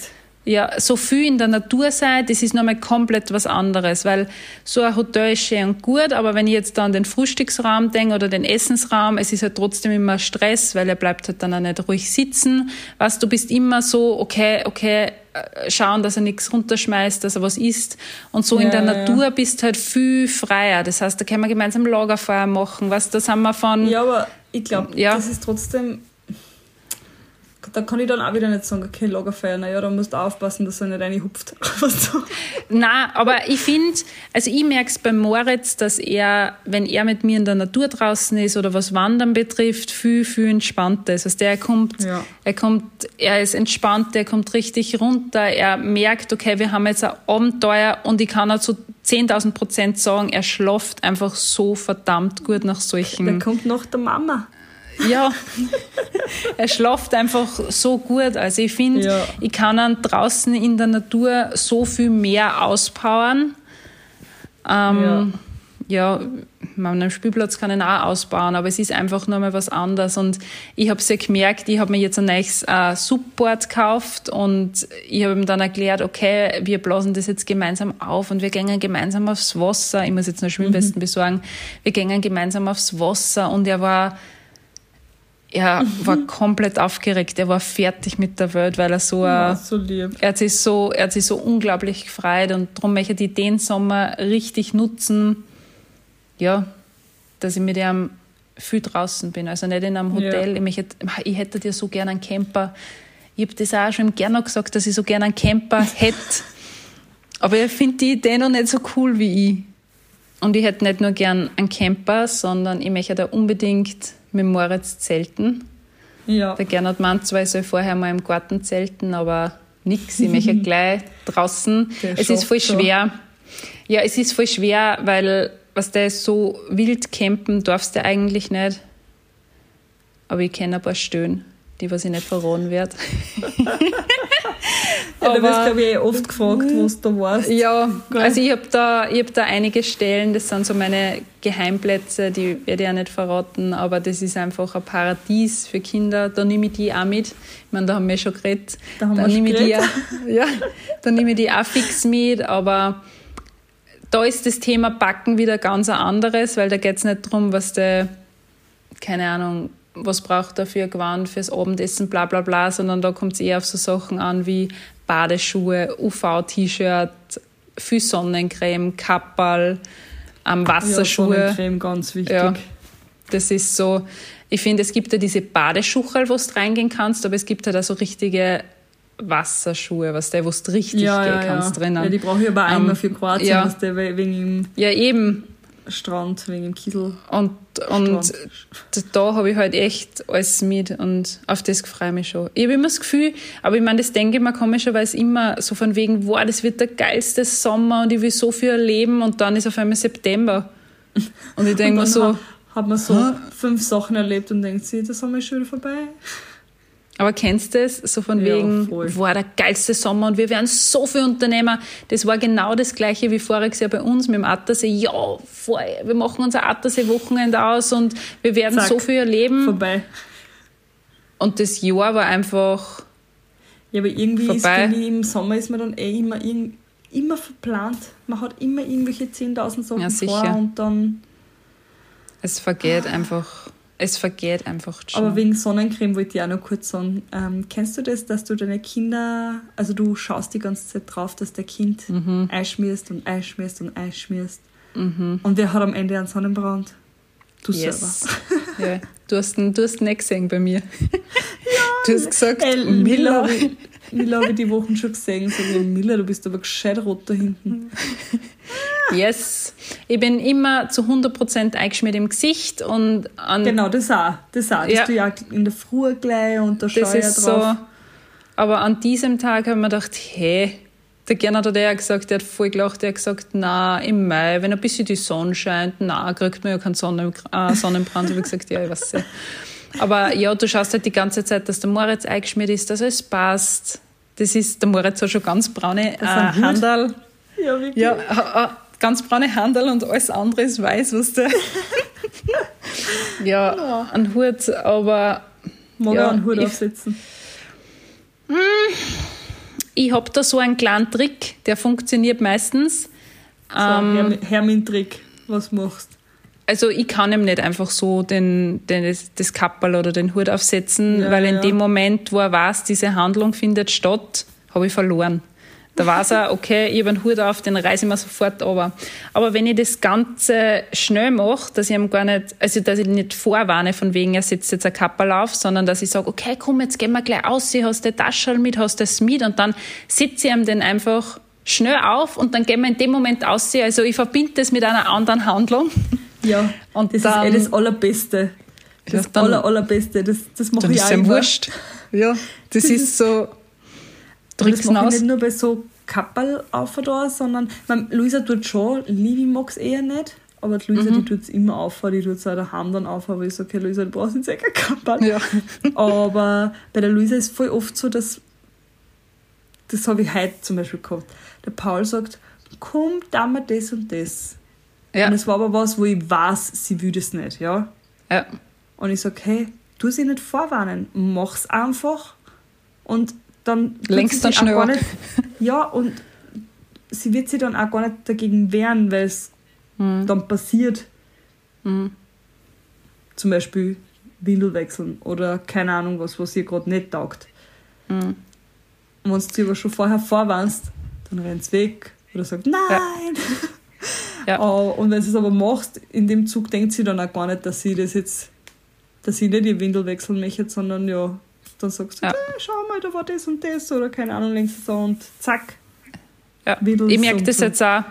Ja, so viel in der Natur sein, das ist nochmal komplett was anderes, weil so ein Hotel ist schön und gut, aber wenn ich jetzt dann an den Frühstücksraum denke oder den Essensraum, es ist halt trotzdem immer Stress, weil er bleibt halt dann auch nicht ruhig sitzen. Weißt, du bist immer so, okay, okay, äh, schauen, dass er nichts runterschmeißt, dass er was isst. Und so in Ja, der ja. Natur bist halt viel freier. Das heißt, da können wir gemeinsam Lagerfeuer machen. Weißt, da sind wir von, Ja, aber ich glaube, Ja. das ist trotzdem. Da kann ich dann auch wieder nicht sagen, okay, Lagerfeuer, naja, da musst du aufpassen, dass er nicht reinhupft. (laughs) Na, aber ich finde, also ich merke es beim Moritz, dass er, wenn er mit mir in der Natur draußen ist oder was Wandern betrifft, viel, viel entspannter ist. Also der kommt, Ja. er kommt, er ist entspannt, er kommt richtig runter, er merkt, okay, wir haben jetzt ein Abenteuer und ich kann auch zu 10.000 Prozent sagen, er schlaft einfach so verdammt gut nach solchen. Der kommt nach der Mama. Ja, (laughs) er schlaft einfach so gut. Also ich finde, Ja. ich kann dann draußen in der Natur so viel mehr auspowern. Ähm, ja. ja, an einem Spielplatz kann ich ihn auch ausbauen, aber es ist einfach nochmal was anderes. Und ich habe ja gemerkt, ich habe mir jetzt ein neues äh, Support gekauft und ich habe ihm dann erklärt, okay, wir blasen das jetzt gemeinsam auf und wir gehen gemeinsam aufs Wasser. Ich muss jetzt noch Schwimmwesten besorgen. Wir gehen gemeinsam aufs Wasser und er war er war komplett aufgeregt. Er war fertig mit der Welt, weil er so, Ja, so er hat sich so, er hat sich so unglaublich gefreut und darum möchte ich den Sommer richtig nutzen, ja, dass ich mit ihm viel draußen bin. Also nicht in einem Hotel. Ja. Ich, möchte, ich hätte dir so gerne einen Camper. Ich habe das auch schon gerne gesagt, dass ich so gerne einen Camper (laughs) hätte. Aber ich finde die Idee noch nicht so cool wie ich. Und ich hätte nicht nur gern einen Camper, sondern ich möchte da unbedingt mit Moritz zelten. Ja. Der Gernot meint zwar, ich soll vorher mal im Garten zelten, aber nix. Ich möchte (laughs) gleich draußen. Der es ist voll schwer. Ja, es ist voll schwer, weil was der so wild campen darfst du eigentlich nicht. Aber ich kenne ein paar Stöhnen, die was ich nicht verraten werde. (laughs) (laughs) ja du wirst, glaube ich, eh oft gefragt, wo du da warst. Ja, Geil. also ich habe da, ich hab da einige Stellen, das sind so meine Geheimplätze, die werde ich ja nicht verraten, aber das ist einfach ein Paradies für Kinder. Da nehme ich die auch mit. Ich meine, da haben wir schon geredet. Da haben da wir nehme ich die geredet. auch, (laughs) ja, da nehme ich die auch fix mit, aber da ist das Thema Backen wieder ganz ein anderes, weil da geht es nicht darum, was der, keine Ahnung, was braucht er für Gewand fürs Abendessen, bla bla bla, sondern da kommt es eher auf so Sachen an wie Badeschuhe, UV-T-Shirt, viel Sonnencreme, Kapperl, ähm, Wasserschuhe. Ja, Sonnencreme, ganz wichtig. Ja. Das ist so, ich finde, es gibt ja diese Badeschuchel, wo du reingehen kannst, aber es gibt halt auch so richtige Wasserschuhe, was der, wo du richtig ja, gehen ja, ja. kannst drinnen. Ja, die brauche ich aber Ähm, immer für Kroatien, ja. was der wegen dem ja, eben. Strand, wegen dem Kiesel. Und, und Strand. da habe ich halt echt alles mit und auf das freue ich mich schon. Ich habe immer das Gefühl, aber ich meine, das denke ich mir komischerweise immer so von wegen, wow, das wird der geilste Sommer und ich will so viel erleben und dann ist auf einmal September. Und ich (laughs) denke mir so, ha- hat man so fünf Sachen erlebt und denkt sich, das haben wir schon wieder vorbei. Aber kennst du das? So von Ja, wegen, voll. war der geilste Sommer und wir werden so viel unternehmen. Das war genau das Gleiche wie voriges Jahr bei uns mit dem Attersee. Ja, voll, wir machen unser Attersee-Wochenende aus und wir werden Zack. so viel erleben. Vorbei. Und das Jahr war einfach, Ja, aber irgendwie ist, Vorbei. ich, im Sommer ist man dann eh immer, immer verplant. Man hat immer irgendwelche 10.000 Sachen Ja, vor und dann es vergeht einfach es vergeht einfach schon. Aber wegen Sonnencreme wollte ich auch noch kurz sagen. Ähm, kennst du das, dass du deine Kinder, also du schaust die ganze Zeit drauf, dass der Kind mhm. einschmierst und einschmierst und einschmierst. Mhm. Und wer hat am Ende einen Sonnenbrand? Du yes. selber. (laughs) ja. Du hast ihn, du hast ihn nicht gesehen bei mir. (laughs) Ja, du hast gesagt, ey, Miller. Miller habe ich die Wochen schon gesehen. So Miller, du bist aber gescheit rot da hinten. (laughs) Yes. Ich bin immer zu 100% eingeschmiert im Gesicht und an Genau, das auch. Das auch. Das ja. du ja in der Früh gleich und da schaue ich drauf. So. Aber an diesem Tag habe ich mir gedacht, hey, der Gernot hat ja gesagt, der hat voll gelacht, der hat gesagt, na, im Mai, wenn ein bisschen die Sonne scheint, na, kriegt man ja keinen Sonnen, äh, Sonnenbrand. habe ich gesagt, ja, ich weiß ja. Aber ja, du schaust halt die ganze Zeit, dass der Moritz eingeschmiert ist, dass es passt. Das ist, der Moritz hat schon ganz braune äh, Handel. Ja, wirklich. Ja, ganz braune Handel und alles andere ist weiß, was der. ja, ja, ein Hut, aber. Mag ja, einen Hut ich, aufsetzen? Hm, ich habe da so einen kleinen Trick, der funktioniert meistens. So, ähm, Hermin-Trick, was machst also ich kann ihm nicht einfach so den, den, das, das Kappel oder den Hut aufsetzen, ja, weil in ja. dem Moment, wo er weiß, diese Handlung findet statt, habe ich verloren. Da weiß er, okay, ich habe einen Hut auf, den reiße ich mir sofort runter. Aber wenn ich das Ganze schnell mache, dass ich ihm gar nicht, also dass ich nicht vorwarne, von wegen, er setzt jetzt ein Kappel auf, sondern dass ich sage, okay, komm, jetzt gehen wir gleich aus, hast du Taschel mit, hast das mit und dann setze ich ihm den einfach schnell auf und dann gehen wir in dem Moment aus. Also ich verbinde das mit einer anderen Handlung. Ja, (laughs) und das dann, ist eh das Allerbeste. Das ja, dann, Aller, Allerbeste. Das, das mache ich auch immer. wurscht. Ja, das, das ist so das mache ich nicht nur bei so Kappel auf da, sondern meine, Luisa tut schon, Livi mag es eher nicht, aber die Luisa, mhm. die tut es immer auf, die tut es auch daheim dann auf, aber ich sage, okay, Luisa, du brauchst jetzt eh kein Kappel. Ja. aber bei der Luisa ist es voll oft so, dass, das habe ich heute zum Beispiel gehabt, der Paul sagt, komm, da mal das und das. Ja. Und es war aber was, wo ich weiß, sie will das nicht, ja. ja. Und ich sage, hey, tu sie nicht vorwarnen, mach's einfach und dann längst dann schnell nicht, ja und sie wird sich dann auch gar nicht dagegen wehren, weil es mhm. dann passiert. Mhm. Zum Beispiel Windel wechseln oder keine Ahnung was, was ihr gerade nicht taugt. Mhm. Und wenn du aber schon vorher vorwarnst, dann rennt weg oder sagt Nein. Ja. (laughs) ja. Uh, und wenn sie es aber machst, in dem Zug denkt sie dann auch gar nicht, dass sie das jetzt, dass sie nicht ihr Windel wechseln möchte, sondern ja, dann sagst du, ja. hey, schau mal, da war das und das oder keine Ahnung, längst so und zack. Ja, ich merke das so. jetzt auch.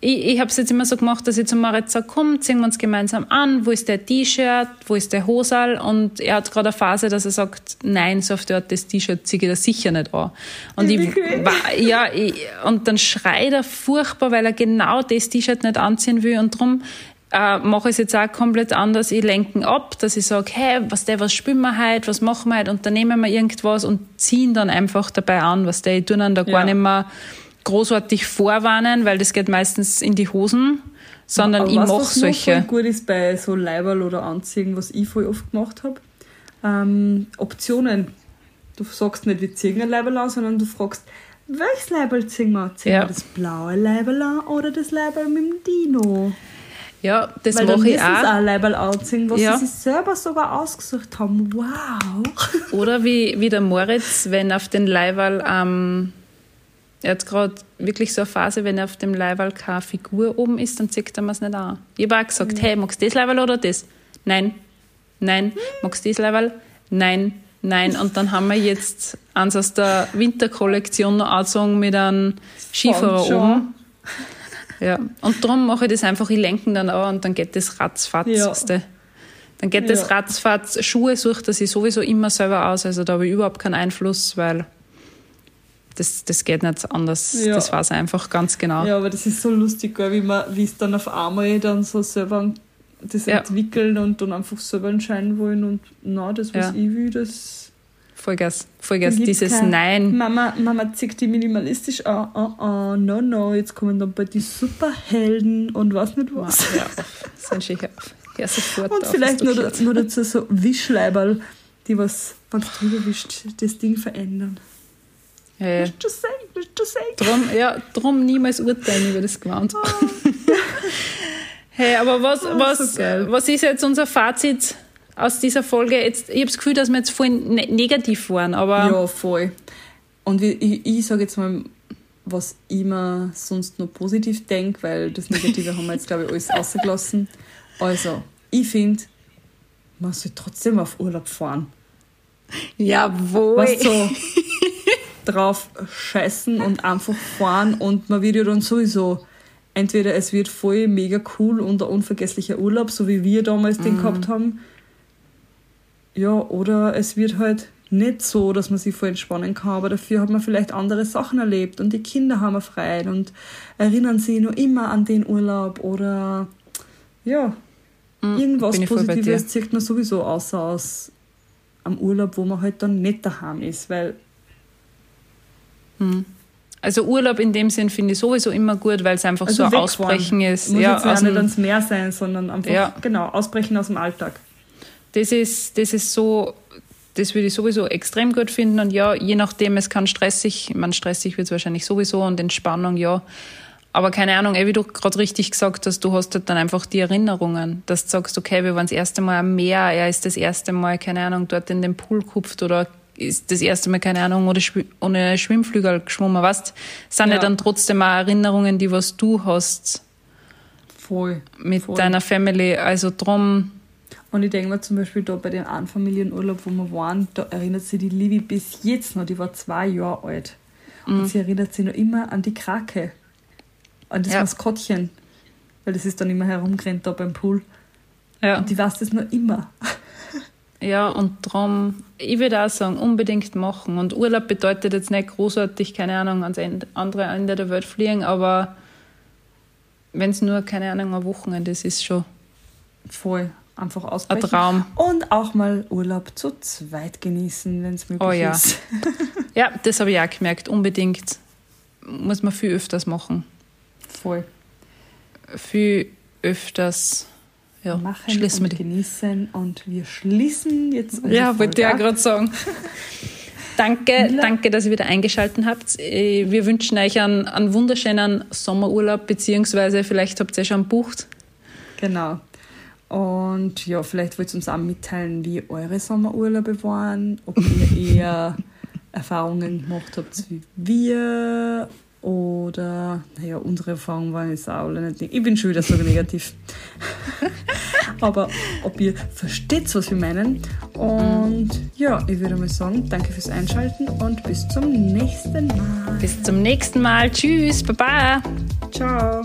Ich, ich habe es jetzt immer so gemacht, dass ich zu Moritz sage, komm, ziehen wir uns gemeinsam an, wo ist der T-Shirt, wo ist der Hosal und er hat gerade eine Phase, dass er sagt, nein, so auf der Art, das T-Shirt ziehe ich da sicher nicht an. Und, ich, ja, ich, und dann schreit er furchtbar, weil er genau das T-Shirt nicht anziehen will und darum äh, mache ich es jetzt auch komplett anders. Ich lenke ab, dass ich sage, hey, was der, was spielen wir heute, was machen wir heute, unternehmen wir irgendwas und ziehen dann einfach dabei an, was der, ich tue dann da ja. gar nicht mehr großartig vorwarnen, weil das geht meistens in die Hosen, sondern Aber ich mache solche. Was gut ist bei so Leiberl oder Anziehen, was ich voll oft gemacht habe, ähm, Optionen. Du sagst nicht, wir ziehen ein Leiberl an, sondern du fragst, welches Leiberl ziehen wir? Ziehen ja. wir das blaue Leiberl an oder das Leiberl mit dem Dino? Ja, das mache ich auch. Weil auch Leiberl anziehen, was ja. sie sich selber sogar ausgesucht haben. Wow! (laughs) Oder wie, wie der Moritz, wenn auf den Leiberl, ähm, er hat gerade wirklich so eine Phase, wenn auf dem Leiberl keine Figur oben ist, dann zieht er mir es nicht an. Ich habe auch gesagt, hey, magst du das Leiberl oder das? Nein, nein. Magst du das Leiberl? Nein, nein. Und dann haben wir jetzt eins aus der Winterkollektion noch angezogen mit einem Skifahrer oben. Ja, und darum mache ich das einfach, ich lenke dann an und dann geht das ratzfatz. Ja. Dann geht das ja. ratzfatz. Schuhe sucht er sich sowieso immer selber aus, also da habe ich überhaupt keinen Einfluss, weil das, das geht nicht anders. Ja. Das weiß er einfach ganz genau. Ja, aber das ist so lustig, wie man, wie es dann auf einmal dann so selber das ja. entwickeln und dann einfach selber entscheiden wollen und na, das, was ich will, das Vollgas, Vollgas, dieses kein, Nein. Mama, Mama zieht die minimalistisch an, oh, oh, oh, no, no, jetzt kommen dann bei die Superhelden und was nicht was. Ja, hör auf, sind schon auf. Ja, sofort und auf, vielleicht nur, nur dazu so Wischleiberl, die was, wenn du drüber wischt, das Ding verändern. Ja, ja. Willst du sagen, willst du sagen? Drum, ja, drum niemals urteilen über das gewandt. Oh. (laughs) hey, aber was, oh, was, so was ist jetzt unser Fazit aus dieser Folge? Jetzt, ich habe das Gefühl, dass wir jetzt voll ne negativ waren, aber. Ja, voll. Und ich, ich sage jetzt mal, was ich mir sonst nur positiv denke, weil das Negative haben wir jetzt, glaube ich, alles (laughs) ausgelassen. Also, ich finde, man soll trotzdem auf Urlaub fahren. Jawohl. Was (laughs) so drauf scheißen und einfach fahren und man wird ja dann sowieso entweder es wird voll mega cool und ein unvergesslicher Urlaub, so wie wir damals den gehabt haben. Ja, oder es wird halt nicht so, dass man sich voll entspannen kann, aber dafür hat man vielleicht andere Sachen erlebt und die Kinder haben frei und erinnern sich nur immer an den Urlaub oder ja, irgendwas voll bei Positives zieht man sowieso außer aus am Urlaub, wo man halt dann nicht daheim ist, weil Also Urlaub in dem Sinn finde ich sowieso immer gut, weil es einfach also so ein. Ausbrechen ist. Muss ja, jetzt ja nicht dem, ans Meer sein, sondern einfach Ja. genau ausbrechen aus dem Alltag. Das, ist, das ist so, das würde ich sowieso extrem gut finden. Und ja, je nachdem, es kann stressig, man stressig wird es wahrscheinlich sowieso und Entspannung, ja. Aber keine Ahnung, wie du gerade richtig gesagt hast, du hast halt dann einfach die Erinnerungen, dass du sagst, okay, wir waren das erste Mal am Meer, er ist das erste Mal, keine Ahnung, dort in den Pool gekupft oder ist das erste Mal, keine Ahnung, oder schwi- ohne Schwimmflügel geschwommen, weißt sind ja. Ja. dann trotzdem auch Erinnerungen, die was du hast Voll. mit Voll. deiner Family. Also drum, Und ich denke mir zum Beispiel da bei dem Einfamilienurlaub, wo wir waren, da erinnert sich die Livi bis jetzt noch, die war zwei Jahre alt. Mhm. Und sie erinnert sich noch immer an die Krake, an das Ja. Maskottchen. Weil das ist dann immer herumgerannt da beim Pool. ja. Und die weiß das noch immer. Ja, und darum, ich würde auch sagen, unbedingt machen. Und Urlaub bedeutet jetzt nicht großartig, keine Ahnung, ans Ende, andere Ende der Welt fliegen, aber wenn es nur, keine Ahnung, ein Wochenende ist, ist schon Voll. Einfach ein ausbrechen. Traum. Und auch mal Urlaub zu zweit genießen, wenn es möglich Oh ja. ist. (laughs) Ja, das habe ich auch gemerkt, unbedingt. Muss man viel öfters machen. Voll. Viel öfters. Ja, Machen schließen wir und die. genießen. Und wir schließen jetzt unsere Ja, wollte ich auch gerade sagen. (laughs) Danke, danke, dass ihr wieder eingeschaltet habt. Äh, Wir wünschen euch einen, einen wunderschönen Sommerurlaub, beziehungsweise vielleicht habt ihr ja schon gebucht. Genau. Und ja, vielleicht wollt ihr uns auch mitteilen, wie eure Sommerurlaube waren, ob ihr (laughs) eher Erfahrungen gemacht habt wie wir oder, naja, unsere Erfahrungen waren jetzt auch alle nicht. Ich bin schon wieder so negativ. (laughs) Aber ob ihr versteht, was wir meinen. Und ja, ich würde mal sagen, danke fürs Einschalten und bis zum nächsten Mal. Bis zum nächsten Mal. Tschüss, Baba. Ciao.